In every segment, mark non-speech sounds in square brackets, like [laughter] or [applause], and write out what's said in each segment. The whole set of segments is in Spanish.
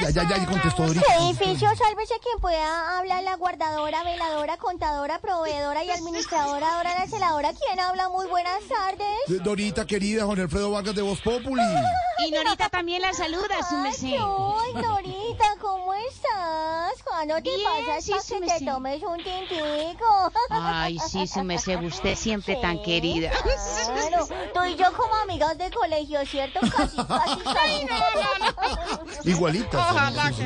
ya, ya, ya, contestó Dorita. Edificio, sálvese quien pueda hablar la guardadora, veladora, contadora, proveedora y administradora, ahora la celadora. ¿Quién habla? Muy buenas tardes. Dorita, querida, Juan Alfredo Vargas de Voz Populi. Y Norita también la saluda, su merced. Ay, Dorita, ¿cómo estás? ¿Cuándo te Bien, pasas sí, para que te tomes un tintico? Ay, sí, su merced, usted siempre tan querida. Claro, tú y yo como amigas de colegio, ¿cierto? Casi, casi, [laughs] casi. Igualitas. Ojalá sí.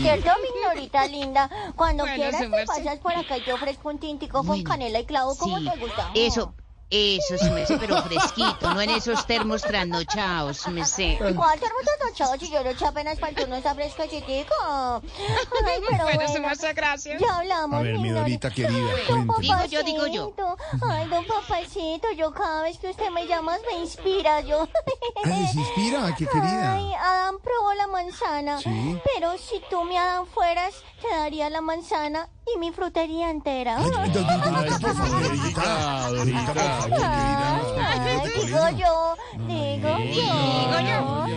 ¿Cierto, mi Norita linda? Cuando Bueno, quieras se te pasas por acá y te ofrezco un tintico con Bueno, canela y clavo, ¿cómo Sí, te gusta? eso, eso, su merced, pero fresquito, no en esos termos trasnochados, su merced. ¿Cuál termo chao si yo lo eché apenas para el turno está fresquecitico? Ay, [laughs] pero bueno, gracias. ya hablamos, A ver, mi Dorita querida. Digo yo, digo yo. Ay, don papacito, yo cada vez que usted me llama me inspira yo. [laughs] Ay, se inspira, qué querida. Ay, Adán probó la manzana. Sí. Pero si tú, mi Adán, fueras, te daría la manzana y mi frutería entera. Ay, por favor, Dorita. Dorita, de Ay, digo yo, digo yo.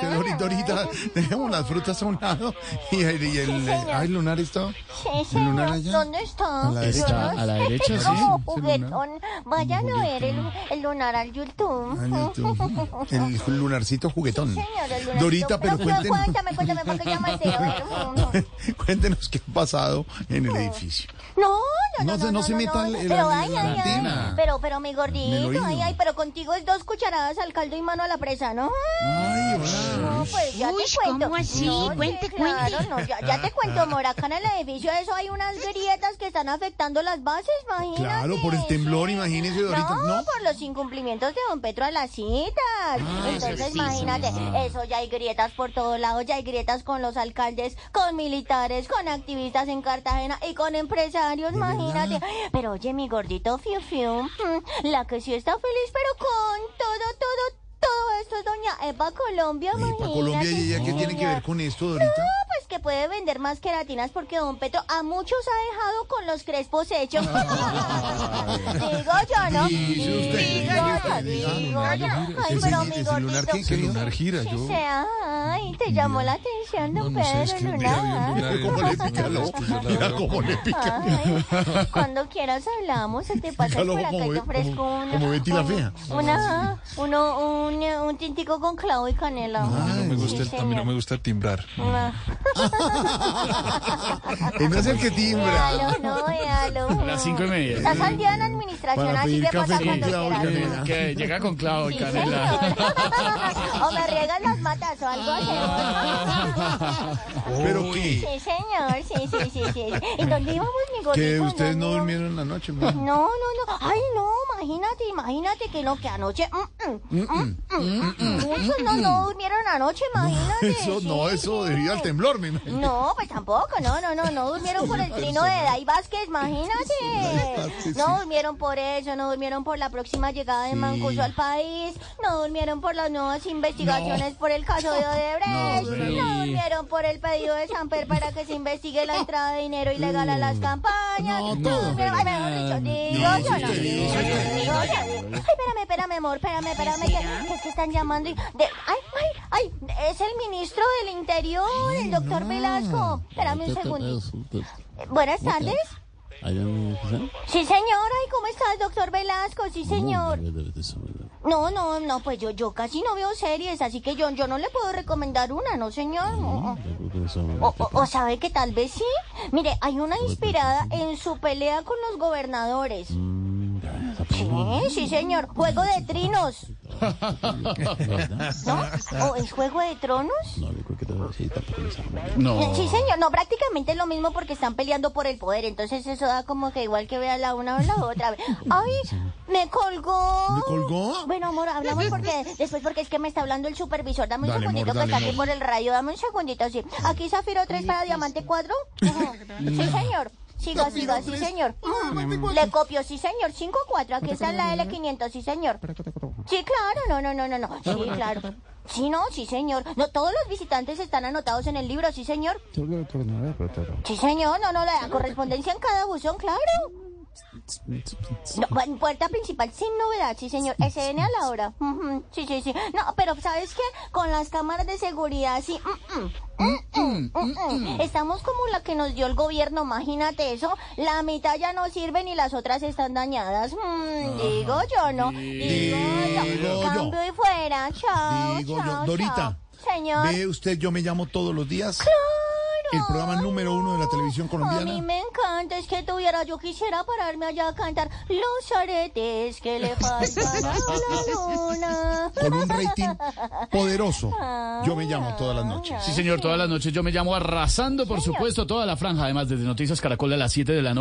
Sí, usted, Dorita, Dorita, dejemos las frutas a un lado y el, y el, señor. ay, el lunar está. Sí, ¿El lunar señor. allá? ¿Dónde está? A la derecha, a la derecha, sí, juguetón. Vayan a ver el, el lunar al YouTube. El lunarcito juguetón. El lunarcito. Dorita, pero Pero cuéntenos. [laughs] Cuéntenos qué ha pasado en el edificio. No, no, No no, se- no, no se meta en- en pero la- ay, la ay, pero, pero mi gordito, ay, ay, pero contigo es dos cucharadas al caldo y mano a la presa, ¿no? Ay, No, hola. pues ya Uy, te cuento. ¿cómo así? No, sí, Cuente, claro, cuente. no, ya, ya te cuento, amor, acá en el edificio eso hay unas grietas que están afectando las bases, imagínate. Claro, por el temblor, imagínese, Dorita. No, No. por los incumplimientos de don Petro a citas. Entonces, eso imagínate, eso ya hay grietas por todos lados, ya hay grietas con los alcaldes, con militares, con activistas en Cartagena y con empresarios, imagínate. Pero oye, mi gordito Fiu Fiu, mm, la que sí está feliz, pero con todo, todo, todo esto es doña Epa Colombia, imagínate. para Colombia, ¿y ella qué tiene que ver con esto, Dorita? No, puede vender más queratinas porque don Petro a muchos ha dejado con los crespos hechos. [laughs] digo yo, ¿no? Digo yo, digo yo. Ay, pero mi gordito. ay, te llamó la atención, don Pedro Lunar. cómo le pica ojo. Mira cómo le pica. [laughs] Cuando quieras hablamos, se te pasa por acá y te ofrezco una, como Betty la Fea. Una, uno, un, un tintico con clavo y canela. A mí no me gusta timbrar. Él no es el que timbra. Véalo, no, véalo. Las cinco y media. Estás al día en administración, Para así pedir que café pasa con cuando clavo y canela. Que llega con clavo y Sí, canela. señor. [laughs] o me riegan las matas o algo así. ¿Pero qué? Sí, señor, sí, sí, sí, sí. ¿Y dónde íbamos, mi gordito? Que ustedes no ¿Dónde durmieron la noche. No, no, no. Ay, no, imagínate, imagínate que no, que anoche. mm, mm, mm, mm, mm. Muchos no, no durmieron anoche, imagínate. Eso no, sí, eso sí. debido al temblor, me imagino. No, pues tampoco, no, no, no, no durmieron por el [laughs] trino de Dai Vázquez, imagínate. Vázquez, No durmieron por eso, no durmieron por la próxima llegada de Mancuso al país, no durmieron por las nuevas investigaciones por el caso de Odebrecht, no, por el pedido de Samper para que se investigue la entrada de dinero ilegal a las campañas, no, durmieron, ay, mejor dicho, digo No, yo, no, digo yo. Ay, espérame, espérame, amor, espérame, espérame, que, es que están llamando y, de, ay, ay, ay, es el ministro del Interior, el doctor Velasco, espérame un segundo. Eh, Buenas tardes. Sí, señor. Ay, ¿cómo estás, doctor Velasco? Sí, señor. No, no, no, pues yo, yo casi no veo series, así que yo, yo no le puedo recomendar una, ¿no, señor? O, o- o sabe que tal vez sí. Mire, hay una inspirada en su pelea con los gobernadores. Sí, sí, señor. Juego de trinos. ¿No? ¿O es Juego de Tronos? No. Sí, señor. No, prácticamente es lo mismo porque están peleando por el poder. Entonces eso da como que igual que vea la una o la otra. Ay, me colgó. ¿Me colgó? Bueno, amor, hablamos porque después porque es que me está hablando el supervisor. Dame un Dale, amor, segundito que dale, está aquí por el rayo. Dame un segundito, sí. Aquí Zafiro 3 para Diamante 4. [laughs] Sí, señor. Siga, siga, sí, señor. Le copio, sí, señor. 5-4. Aquí está la L500, sí, señor. Sí, claro. No, no, no, no, no. Sí, claro. Sí, no, sí, señor. No, todos los visitantes están anotados en el libro, sí, señor. Sí, señor. No, no, la correspondencia en cada buzón, claro. No, puerta principal sin novedad, sí señor. SN a la hora. Sí, sí, sí. No, pero ¿sabes qué? Con las cámaras de seguridad, sí. Estamos como la que nos dio el gobierno, imagínate eso. La mitad ya no sirven y las otras están dañadas. Mm, digo yo, ¿no? Digo yo. Digo yo. Cambio y fuera. Chao, Digo yo. Dorita, chao. Señor. ¿ve usted Yo Me Llamo todos los días? El programa número uno de la televisión A mí colombiana. me encanta, es que tuviera, yo quisiera pararme allá a cantar los aretes que le faltan a la luna. Con un rating poderoso. Yo Me Llamo todas las noches. Sí, señor, todas las noches yo me llamo arrasando, por supuesto, toda la franja, además desde Noticias Caracol a las 7 de la noche.